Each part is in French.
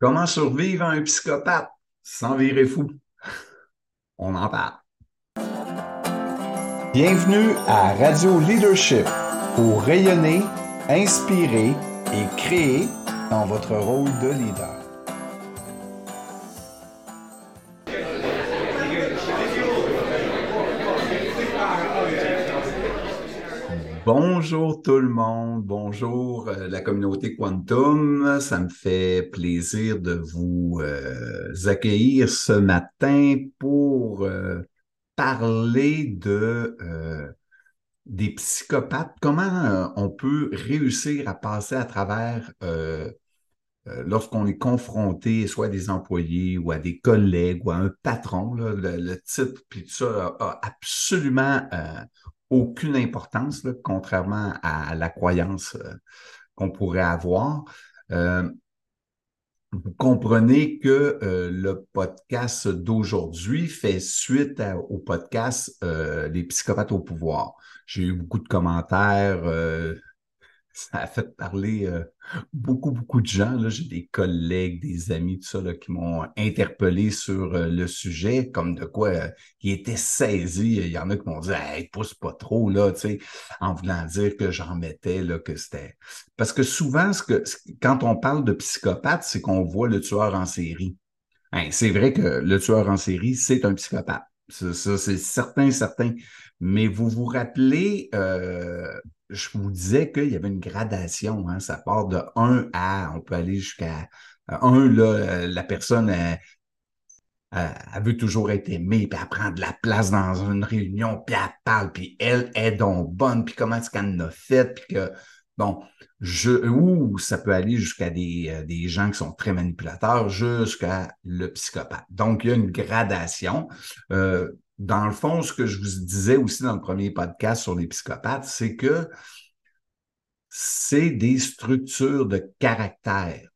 Comment survivre à un psychopathe sans virer fou? On en parle. Bienvenue à Radio Leadership pour rayonner, inspirer et créer dans votre rôle de leader. Bonjour tout le monde, bonjour euh, la communauté Quantum. Ça me fait plaisir de vous euh, accueillir ce matin pour euh, parler de des psychopathes. Comment on peut réussir à passer à travers lorsqu'on est confronté soit à des employés ou à des collègues ou à un patron. le, titre puis tout ça a, a absolument aucune importance, contrairement à la croyance euh, qu'on pourrait avoir. Euh, vous comprenez que euh, le podcast d'aujourd'hui fait suite au podcast Les psychopathes au pouvoir. J'ai eu beaucoup de commentaires ça a fait parler euh, beaucoup, beaucoup de gens. J'ai des collègues, des amis, tout ça, là, qui m'ont interpellé sur euh, le sujet, comme de quoi euh, ils étaient saisis. Il y en a qui m'ont dit Hey, pousse pas trop, là, tu sais, en voulant dire que j'en mettais, là, que c'était. Parce que souvent, ce que, quand on parle de psychopathe, c'est qu'on voit le tueur en série. Hein, c'est vrai que le tueur en série, c'est un psychopathe. Ça, c'est certain, certain. Mais vous vous rappelez, je vous disais qu'il y avait une gradation. Hein, ça part de 1 à, on peut aller jusqu'à 1, là, la personne, elle, veut toujours être aimée, puis elle prend de la place dans une réunion, puis elle parle, puis elle est donc bonne, puis comment est-ce qu'elle en a fait, puis que, bon, je, ou ça peut aller jusqu'à des, euh, des gens qui sont très manipulateurs, jusqu'à le psychopathe. Donc, il y a une gradation. Euh, dans le fond, ce que je vous disais aussi dans le premier podcast sur les psychopathes, c'est que c'est des structures de caractère.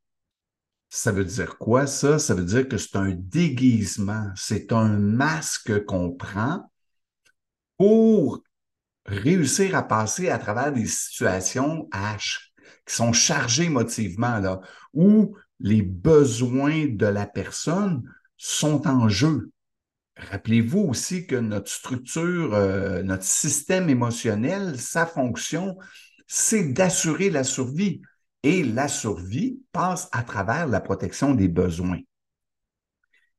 Ça veut dire quoi, ça? Ça veut dire que c'est un déguisement, c'est un masque qu'on prend pour réussir à passer à travers des situations H qui sont chargées émotivement, là, où les besoins de la personne sont en jeu. Rappelez-vous aussi que notre structure, euh, notre système émotionnel, sa fonction, c'est d'assurer la survie. Et la survie passe à travers la protection des besoins.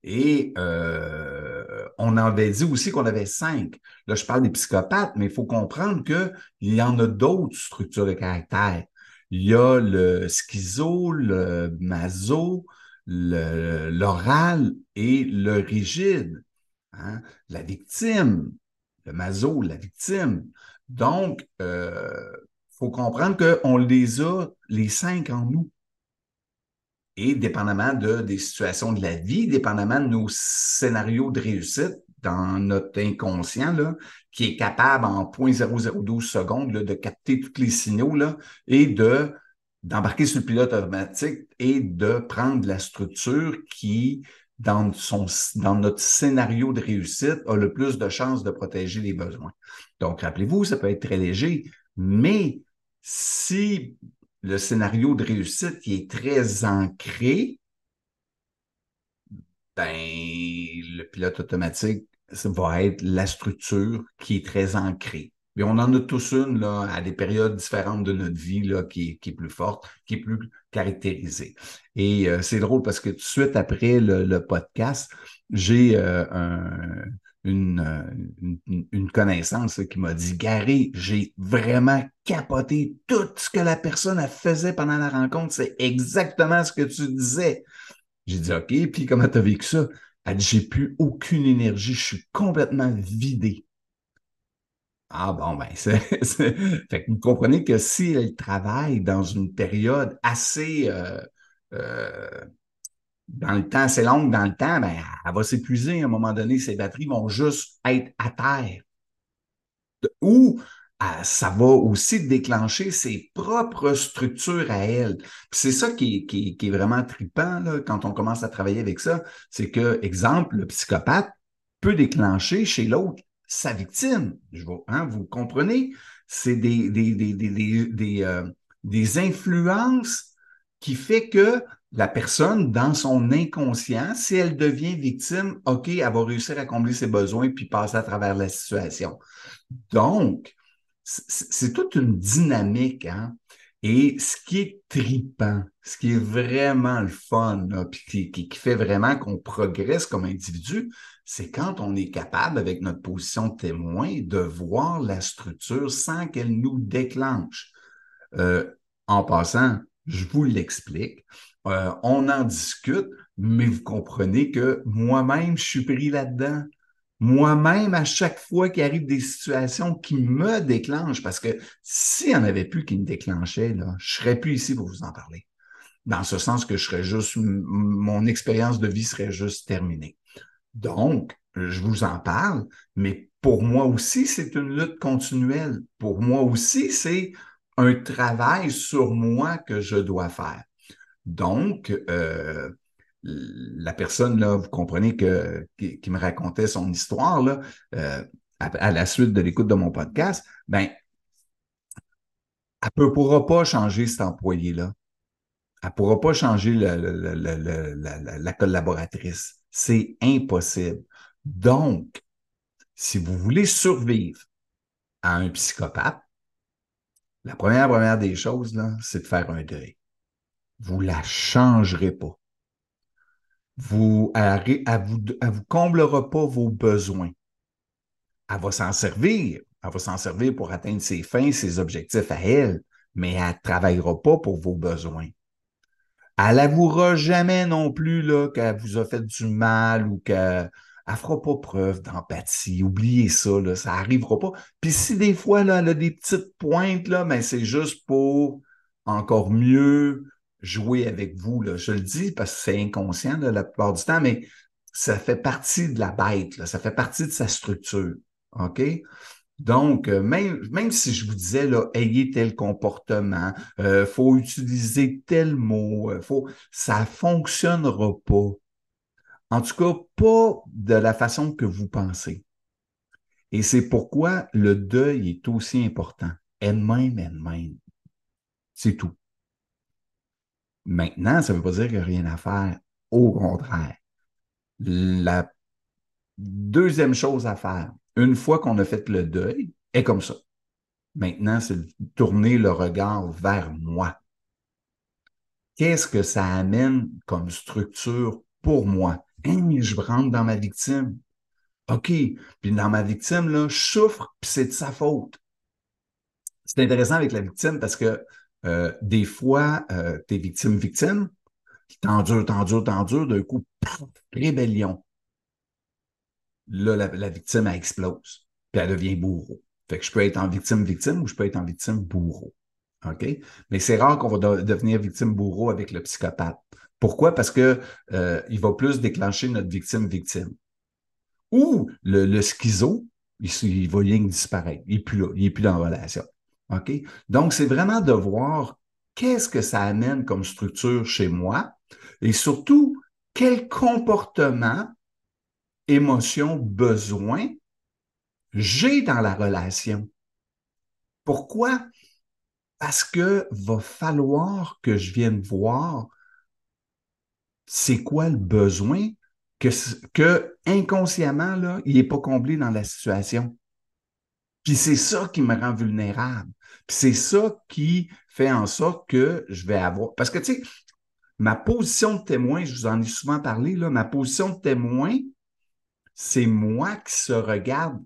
Et euh, on avait dit aussi qu'on avait cinq. Là, je parle des psychopathes, mais il faut comprendre qu'il y en a d'autres structures de caractère. Il y a le schizo, le maso, l'oral et le rigide. Hein? La victime, le maso, la victime. Donc, il euh, faut comprendre qu'on les a, les cinq en nous. Et dépendamment de, des situations de la vie, dépendamment de nos scénarios de réussite dans notre inconscient, qui est capable en 0.0012 secondes de capter tous les signaux et de d'embarquer sur le pilote automatique et de prendre la structure qui dans, notre scénario de réussite, a le plus de chances de protéger les besoins. Donc, rappelez-vous, ça peut être très léger, mais si le scénario de réussite est très ancré, ben, le pilote automatique va être la structure qui est très ancrée. Mais on en a tous une là, à des périodes différentes de notre vie là, qui, est plus forte, qui est plus caractérisée. Et euh, c'est drôle parce que tout de suite après le, podcast, j'ai euh, euh, une, connaissance qui m'a dit Gary, j'ai vraiment capoté tout ce que la personne faisait pendant la rencontre. C'est exactement ce que tu disais. J'ai dit OK, puis comment tu as vécu ça? Elle dit J'ai plus aucune énergie, je suis complètement vidé. Ah bon, ben, c'est, fait que vous comprenez que si elle travaille dans une période assez euh, euh, dans le temps, assez longue dans le temps, ben, elle va s'épuiser à un moment donné, ses batteries vont juste être à terre. Ou euh, ça va aussi déclencher ses propres structures à elle. c'est ça qui est, qui, qui est vraiment trippant là, quand on commence à travailler avec ça. C'est que, exemple, le psychopathe peut déclencher chez l'autre sa victime. Je hein, vous comprenez? C'est euh, des influences qui fait que la personne, dans son inconscient, si elle devient victime, OK, elle va réussir à combler ses besoins puis passer à travers la situation. Donc, c'est toute une dynamique, hein? Et ce qui est tripant, ce qui est vraiment le fun, qui, fait vraiment qu'on progresse comme individu, c'est quand on est capable, avec notre position de témoin, de voir la structure sans qu'elle nous déclenche. Euh, en passant, je vous l'explique. Euh, on en discute, mais vous comprenez que moi-même, je suis pris là-dedans. Moi-même, à chaque fois qu'il arrive des situations qui me déclenchent, parce que s'il n'y en avait plus qui me déclenchaient, je ne serais plus ici pour vous en parler. Dans ce sens que je serais juste, mon expérience de vie serait juste terminée. Donc, je vous en parle, mais pour moi aussi, c'est une lutte continuelle. Pour moi aussi, c'est un travail sur moi que je dois faire. Donc, euh, la personne, là, vous comprenez que, qui, me racontait son histoire, là, euh, à, la suite de l'écoute de mon podcast, ben, elle ne pourra pas changer cet employé-là. Elle ne pourra pas changer la collaboratrice. C'est impossible. Donc, si vous voulez survivre à un psychopathe, la première, première des choses, c'est de faire un deuil. Vous ne la changerez pas. Vous, elle ne vous, comblera pas vos besoins. Elle va s'en servir. Elle va s'en servir pour atteindre ses fins, ses objectifs à elle, mais elle ne travaillera pas pour vos besoins. Elle n'avouera jamais non plus qu'elle vous a fait du mal ou qu'elle ne fera pas preuve d'empathie. Oubliez ça, là, ça n'arrivera pas. Puis si des fois, là, elle a des petites pointes, là, mais c'est juste pour encore mieux jouer avec vous. Là. Je le dis parce que c'est inconscient la plupart du temps, mais ça fait partie de la bête, là, ça fait partie de sa structure. OK? Donc, euh, même, même si je vous disais, là, ayez tel comportement, il euh, faut utiliser tel mot, euh, faut, ça ne fonctionnera pas. En tout cas, pas de la façon que vous pensez. Et c'est pourquoi le deuil est aussi important. Elle-même, elle-même. C'est tout. Maintenant, ça ne veut pas dire qu'il n'y a rien à faire. Au contraire. La deuxième chose à faire, une fois qu'on a fait le deuil, est comme ça. Maintenant, c'est de tourner le regard vers moi. Qu'est-ce que ça amène comme structure pour moi? Hein, je rentre dans ma victime. OK. Puis dans ma victime, là, je souffre, puis c'est de sa faute. C'est intéressant avec la victime parce que euh, des fois, euh, tu es victime-victime, t'endures, t'endures, t'endures, d'un coup, rébellion là, la, victime, elle explose, puis elle devient bourreau. Fait que je peux être en victime-victime ou je peux être en victime-bourreau. OK? Mais c'est rare qu'on va devenir victime-bourreau avec le psychopathe. Pourquoi? Parce que euh, il va plus déclencher notre victime-victime. Ou le, schizo, il, va rien disparaître. Il n'est plus là, il n'est plus dans la relation. Donc, c'est vraiment de voir qu'est-ce que ça amène comme structure chez moi et surtout, quel comportement émotion, besoin j'ai dans la relation. Pourquoi? Parce que va falloir que je vienne voir c'est quoi le besoin que, que inconsciemment, là, il n'est pas comblé dans la situation. Puis c'est ça qui me rend vulnérable. Puis c'est ça qui fait en sorte que je vais avoir. Parce que, tu sais, ma position de témoin, je vous en ai souvent parlé, là, ma position de témoin, c'est moi qui se regarde,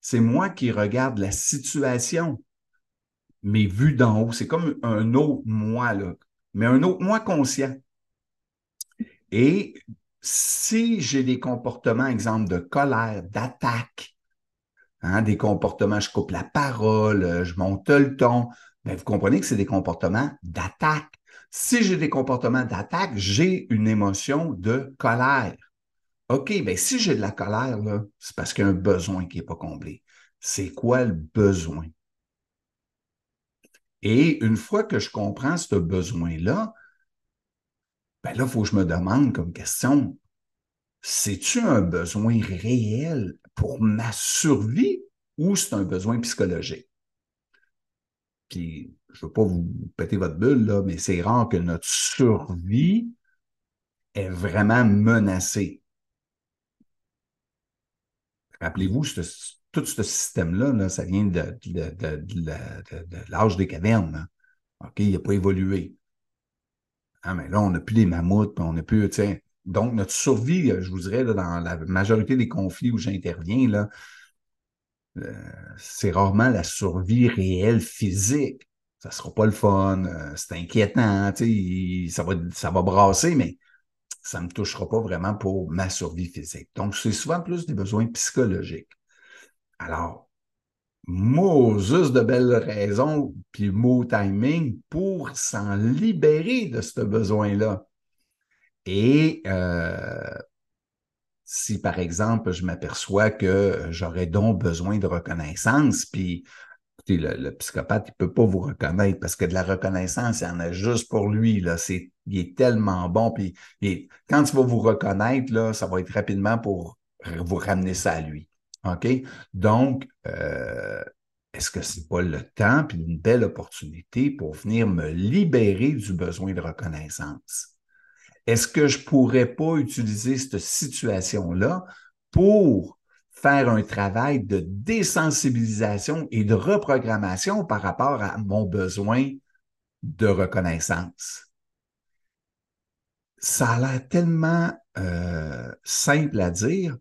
c'est moi qui regarde la situation, mais vu d'en haut. C'est comme un autre moi, là, mais un autre moi conscient. Et si j'ai des comportements, exemple de colère, d'attaque, hein, des comportements, je coupe la parole, je monte le ton, ben vous comprenez que c'est des comportements d'attaque. Si j'ai des comportements d'attaque, j'ai une émotion de colère. OK, bien, si j'ai de la colère, c'est parce qu'il y a un besoin qui n'est pas comblé. C'est quoi le besoin? Et une fois que je comprends ce besoin-là, ben là, il faut que je me demande comme question, c'est-tu un besoin réel pour ma survie ou c'est un besoin psychologique? Puis, je ne veux pas vous péter votre bulle, là, mais c'est rare que notre survie est vraiment menacée. Rappelez-vous, tout ce système-là, ça vient de, l'âge des cavernes. OK, il n'a pas évolué. Ah, mais là, on n'a plus des mammouths, on n'a plus, donc, notre survie, je vous dirais, dans la majorité des conflits où j'interviens, euh, c'est rarement la survie réelle physique. Ça ne sera pas le fun, euh, c'est inquiétant, ça va, ça va brasser, mais ça ne me touchera pas vraiment pour ma survie physique. Donc, c'est souvent plus des besoins psychologiques. Alors, Moses de belles raisons, puis mot timing pour s'en libérer de ce besoin-là. Et euh, si, par exemple, je m'aperçois que j'aurais donc besoin de reconnaissance, puis le, psychopathe, il ne peut pas vous reconnaître parce que de la reconnaissance, il y en a juste pour lui. Là. C'est, il est tellement bon. Puis quand il va vous reconnaître, là, ça va être rapidement pour vous ramener ça à lui. OK? Donc, euh, est-ce que ce n'est pas le temps puis une belle opportunité pour venir me libérer du besoin de reconnaissance? Est-ce que je pourrais pas utiliser cette situation-là pour faire un travail de désensibilisation et de reprogrammation par rapport à mon besoin de reconnaissance? Ça a l'air tellement euh, simple à dire,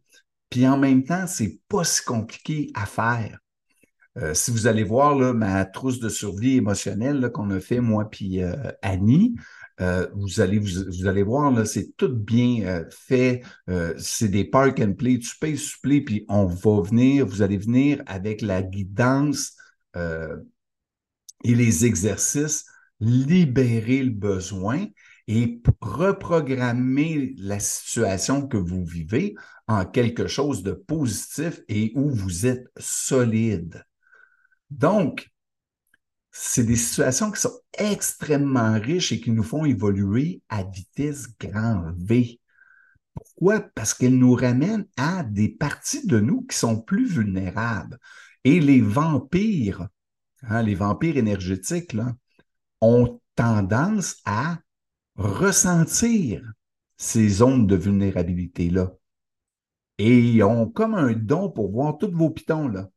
puis en même temps, c'est pas si compliqué à faire. Euh, si vous allez voir là, ma trousse de survie émotionnelle qu'on a fait, moi puis euh, Annie, euh, vous, allez, voir, là, c'est tout bien euh, fait. Euh, c'est des park and play. Tu payes supplé, puis on va venir, vous allez venir avec la guidance et les exercices, libérer le besoin et reprogrammer la situation que vous vivez en quelque chose de positif et où vous êtes solide. Donc, c'est des situations qui sont extrêmement riches et qui nous font évoluer à vitesse grand V. Pourquoi? Parce qu'elles nous ramènent à des parties de nous qui sont plus vulnérables. Et les vampires, hein, les vampires énergétiques, ont tendance à ressentir ces zones de vulnérabilité-là. Et ils ont comme un don pour voir tous vos pitons, là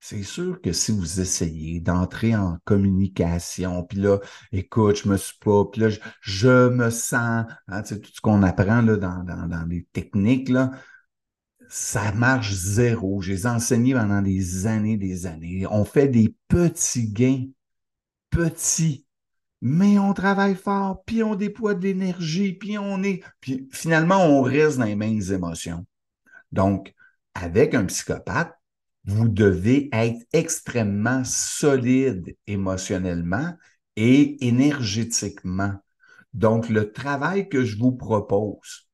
c'est sûr que si vous essayez d'entrer en communication, puis là, écoute, je me suis pas, puis là, je, me sens, hein, tout ce qu'on apprend là, dans, les techniques, là, ça marche zéro. Je les ai enseignés pendant des années, des années. On fait des petits gains, petits, mais on travaille fort, puis on déploie de l'énergie, puis on est, puis finalement, on reste dans les mêmes émotions. Donc, avec un psychopathe, vous devez être extrêmement solide émotionnellement et énergétiquement. Donc, le travail que je vous propose,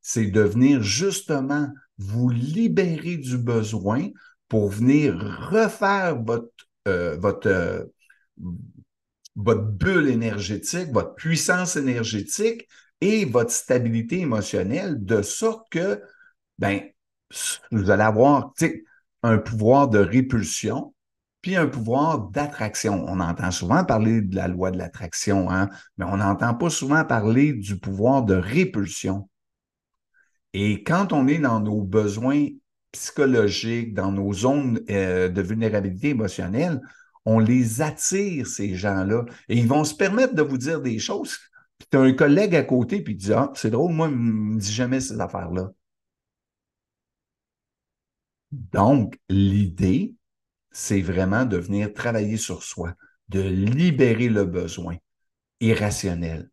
c'est de venir justement vous libérer du besoin pour venir refaire votre, euh, votre, euh, votre bulle énergétique, votre puissance énergétique et votre stabilité émotionnelle de sorte que, ben, vous allez avoir un pouvoir de répulsion, puis un pouvoir d'attraction. On entend souvent parler de la loi de l'attraction, hein, mais on n'entend pas souvent parler du pouvoir de répulsion. Et quand on est dans nos besoins psychologiques, dans nos zones euh, de vulnérabilité émotionnelle, on les attire, ces gens-là, et ils vont se permettre de vous dire des choses. Puis tu as un collègue à côté, puis tu dis Ah, c'est drôle, moi, il ne me dit jamais ces affaires-là. Donc, l'idée, c'est vraiment de venir travailler sur soi, de libérer le besoin irrationnel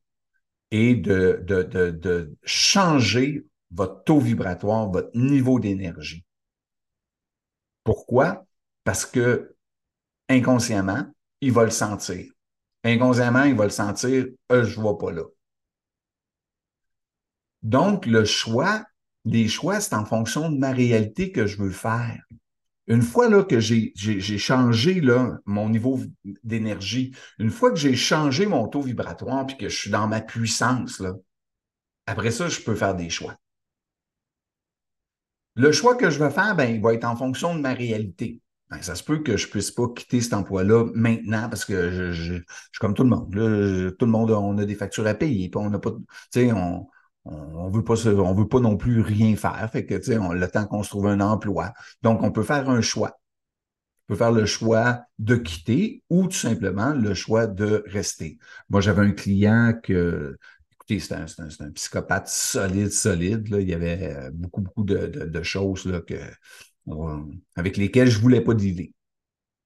et de, de, changer votre taux vibratoire, votre niveau d'énergie. Pourquoi? Parce que inconsciemment, il va le sentir. Inconsciemment, il va le sentir, euh, je ne vois pas là. Donc, le choix, les choix, c'est en fonction de ma réalité que je veux faire. Une fois là, que j'ai changé là, mon niveau d'énergie, une fois que j'ai changé mon taux vibratoire puis que je suis dans ma puissance, là, après ça, je peux faire des choix. Le choix que je vais faire, ben, il va être en fonction de ma réalité. ben, ça se peut que je puisse pas quitter cet emploi-là maintenant parce que je, suis comme tout le monde. tout le monde, on a des factures à payer, on n'a pas, on, on, veut pas on veut pas non plus rien faire. Fait que, tu sais, le temps qu'on se trouve un emploi. Donc, on peut faire un choix. On peut faire le choix de quitter ou tout simplement le choix de rester. Moi, j'avais un client que, écoutez, c'est un, un, un, psychopathe solide, solide. Là. Il y avait beaucoup, beaucoup de, de, choses là, que avec lesquels je voulais pas dealer.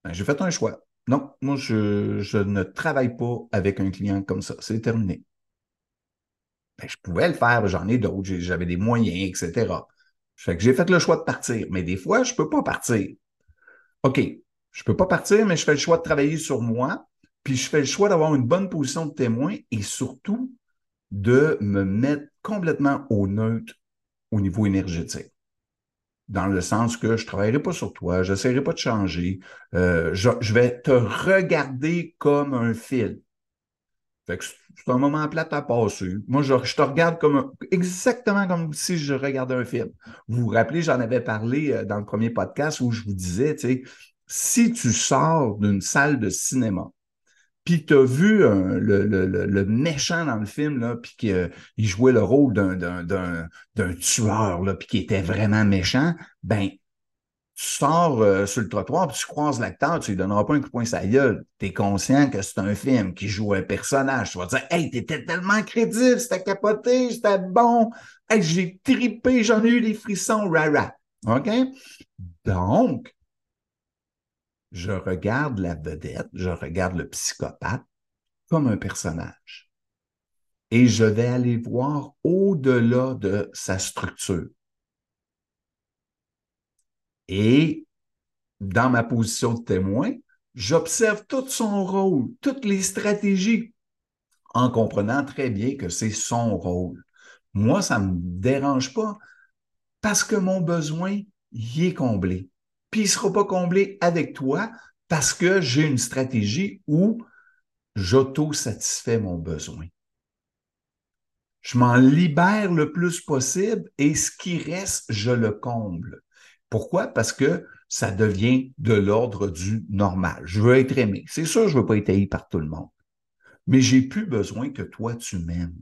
Ben, j'ai fait un choix. Non, moi, je, ne travaille pas avec un client comme ça. C'est terminé. Ben, je pouvais le faire, j'en ai d'autres, j'avais des moyens, etc. Fait que j'ai fait le choix de partir. Mais des fois, je ne peux pas partir. OK, je ne peux pas partir, mais je fais le choix de travailler sur moi, puis je fais le choix d'avoir une bonne position de témoin et surtout de me mettre complètement au neutre au niveau énergétique dans le sens que je ne travaillerai pas sur toi, je n'essaierai pas de changer, euh, je, vais te regarder comme un fil. Fait que c'est un moment plat à passer. Moi, je, te regarde comme exactement comme si je regardais un film. Vous vous rappelez, j'en avais parlé euh, dans le premier podcast où je vous disais, tu sais, si tu sors d'une salle de cinéma puis tu as vu le, méchant dans le film, là, puis qu'il euh, jouait le rôle d'un tueur, là, puis qui était vraiment méchant, ben, tu sors euh, sur le trottoir, puis tu croises l'acteur, tu lui donneras pas un coup de poing sa gueule. Tu es conscient que c'est un film qui joue un personnage. Tu vas dire Hey, t'étais tellement crédible, c'était capoté, c'était bon. Hey, j'ai tripé, j'en ai eu des frissons, rara. OK? Donc, je regarde la vedette, je regarde le psychopathe comme un personnage. Et je vais aller voir au-delà de sa structure. Et dans ma position de témoin, j'observe tout son rôle, toutes les stratégies, en comprenant très bien que c'est son rôle. Moi, ça ne me dérange pas parce que mon besoin y est comblé puis il ne sera pas comblé avec toi parce que j'ai une stratégie où j'auto-satisfais mon besoin. Je m'en libère le plus possible et ce qui reste, je le comble. Pourquoi? Parce que ça devient de l'ordre du normal. Je veux être aimé. C'est sûr, je ne veux pas être haï par tout le monde. Mais j'ai plus besoin que toi, tu m'aimes.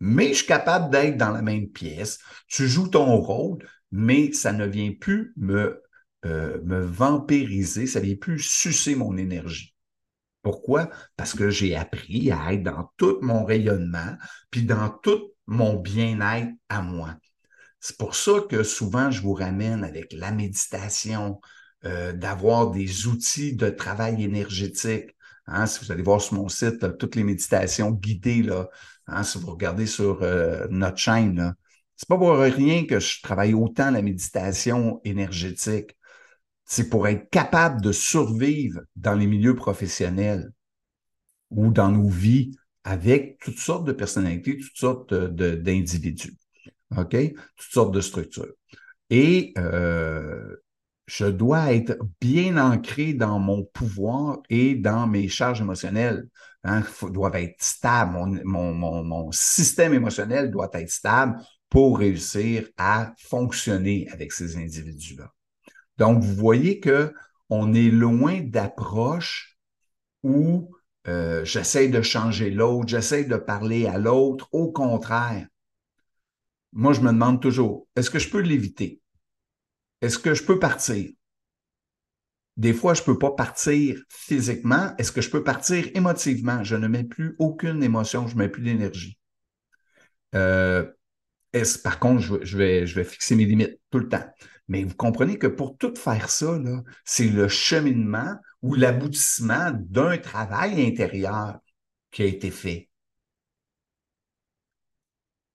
Mais je suis capable d'être dans la même pièce. Tu joues ton rôle, mais ça ne vient plus me euh, me vampiriser, ça vient plus sucer mon énergie. Pourquoi? Parce que j'ai appris à être dans tout mon rayonnement, puis dans tout mon bien-être à moi. C'est pour ça que souvent je vous ramène avec la méditation, euh, d'avoir des outils de travail énergétique. Hein, si vous allez voir sur mon site, euh, toutes les méditations guidées, là, hein, si vous regardez sur notre chaîne, c'est pas pour rien que je travaille autant la méditation énergétique c'est pour être capable de survivre dans les milieux professionnels ou dans nos vies avec toutes sortes de personnalités, toutes sortes d'individus, OK? Toutes sortes de structures. Et euh, je dois être bien ancré dans mon pouvoir et dans mes charges émotionnelles. Hein, doit être stable. Mon, mon, mon, système émotionnel doit être stable pour réussir à fonctionner avec ces individus-là. Donc, vous voyez que on est loin d'approche où euh, j'essaie de changer l'autre, j'essaie de parler à l'autre. Au contraire, moi, je me demande toujours, est-ce que je peux l'éviter? Est-ce que je peux partir? Des fois, je ne peux pas partir physiquement. Est-ce que je peux partir émotivement? Je ne mets plus aucune émotion, je ne mets plus d'énergie. Euh, par contre, je, vais, je vais fixer mes limites tout le temps. Mais vous comprenez que pour tout faire ça, c'est le cheminement ou l'aboutissement d'un travail intérieur qui a été fait.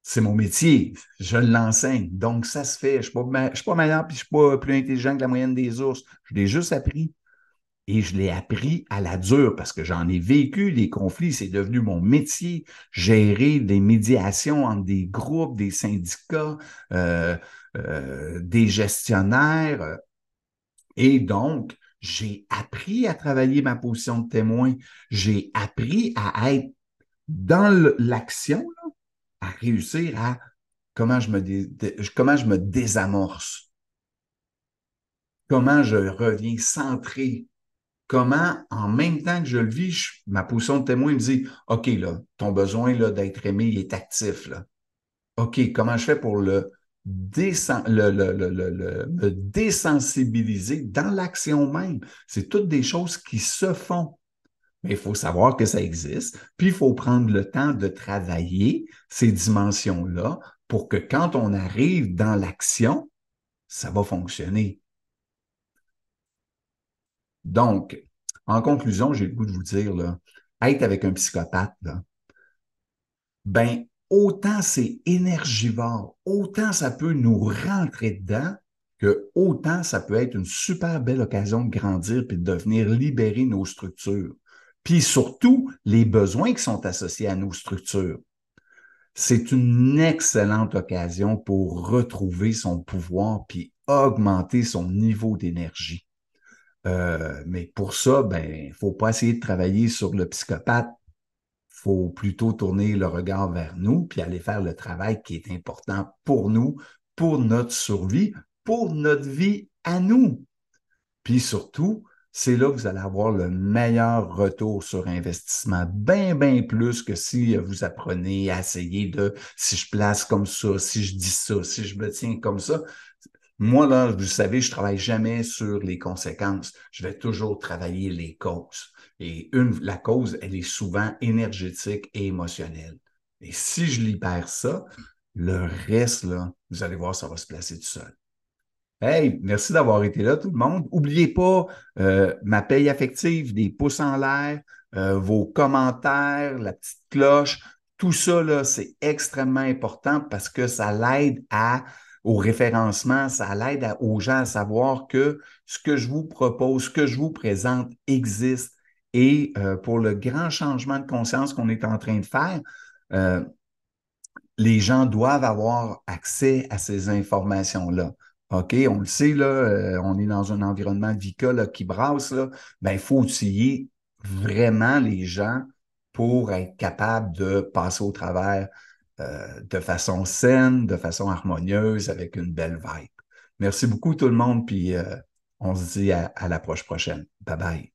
C'est mon métier, je l'enseigne, donc ça se fait. Je ne suis, pas meilleur puis je ne suis pas plus intelligent que la moyenne des ours. Je l'ai juste appris. Et je l'ai appris à la dure parce que j'en ai vécu des conflits. C'est devenu mon métier, gérer des médiations entre des groupes, des syndicats, euh, euh, des gestionnaires. Et donc, j'ai appris à travailler ma position de témoin. J'ai appris à être dans l'action, à réussir à comment je me, désamorce. comment je reviens centré, comment en même temps que je le vis, ma position de témoin me dit, OK, là, ton besoin là, d'être aimé, est actif. Là. OK, comment je fais pour le, me désensibiliser dans l'action même? C'est toutes des choses qui se font. Mais il faut savoir que ça existe, puis il faut prendre le temps de travailler ces dimensions-là pour que quand on arrive dans l'action, ça va fonctionner. Donc, en conclusion, j'ai le goût de vous dire, là, être avec un psychopathe, là, ben, autant c'est énergivore, autant ça peut nous rentrer dedans, que autant ça peut être une super belle occasion de grandir puis de devenir libérer nos structures. Puis surtout, les besoins qui sont associés à nos structures. C'est une excellente occasion pour retrouver son pouvoir puis augmenter son niveau d'énergie. Euh, mais pour ça, ben, il faut pas essayer de travailler sur le psychopathe. Il faut plutôt tourner le regard vers nous puis aller faire le travail qui est important pour nous, pour notre survie, pour notre vie à nous. Puis surtout, c'est là que vous allez avoir le meilleur retour sur investissement, bien, bien plus que si vous apprenez à essayer de si je place comme ça, si je dis ça, si je me tiens comme ça. Moi, là, vous savez, je travaille jamais sur les conséquences. Je vais toujours travailler les causes. Et une, la cause, elle est souvent énergétique et émotionnelle. Et si je libère ça, le reste, là, vous allez voir, ça va se placer tout seul. Hey, merci d'avoir été là, tout le monde. N'oubliez pas euh, ma paye affective, des pouces en l'air, euh, vos commentaires, la petite cloche. Tout ça, c'est extrêmement important parce que ça l'aide au référencement, ça l'aide aux gens à savoir que ce que je vous propose, ce que je vous présente existe. Et euh, pour le grand changement de conscience qu'on est en train de faire, les gens doivent avoir accès à ces informations-là. OK, on le sait, euh, on est dans un environnement VICA qui brasse, ben, il faut outiller vraiment les gens pour être capable de passer au travers euh, de façon saine, de façon harmonieuse, avec une belle vibe. Merci beaucoup tout le monde, puis euh, on se dit à, à la prochaine. Bye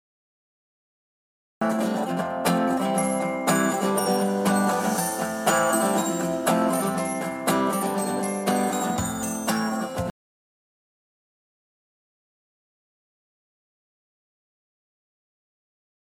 bye.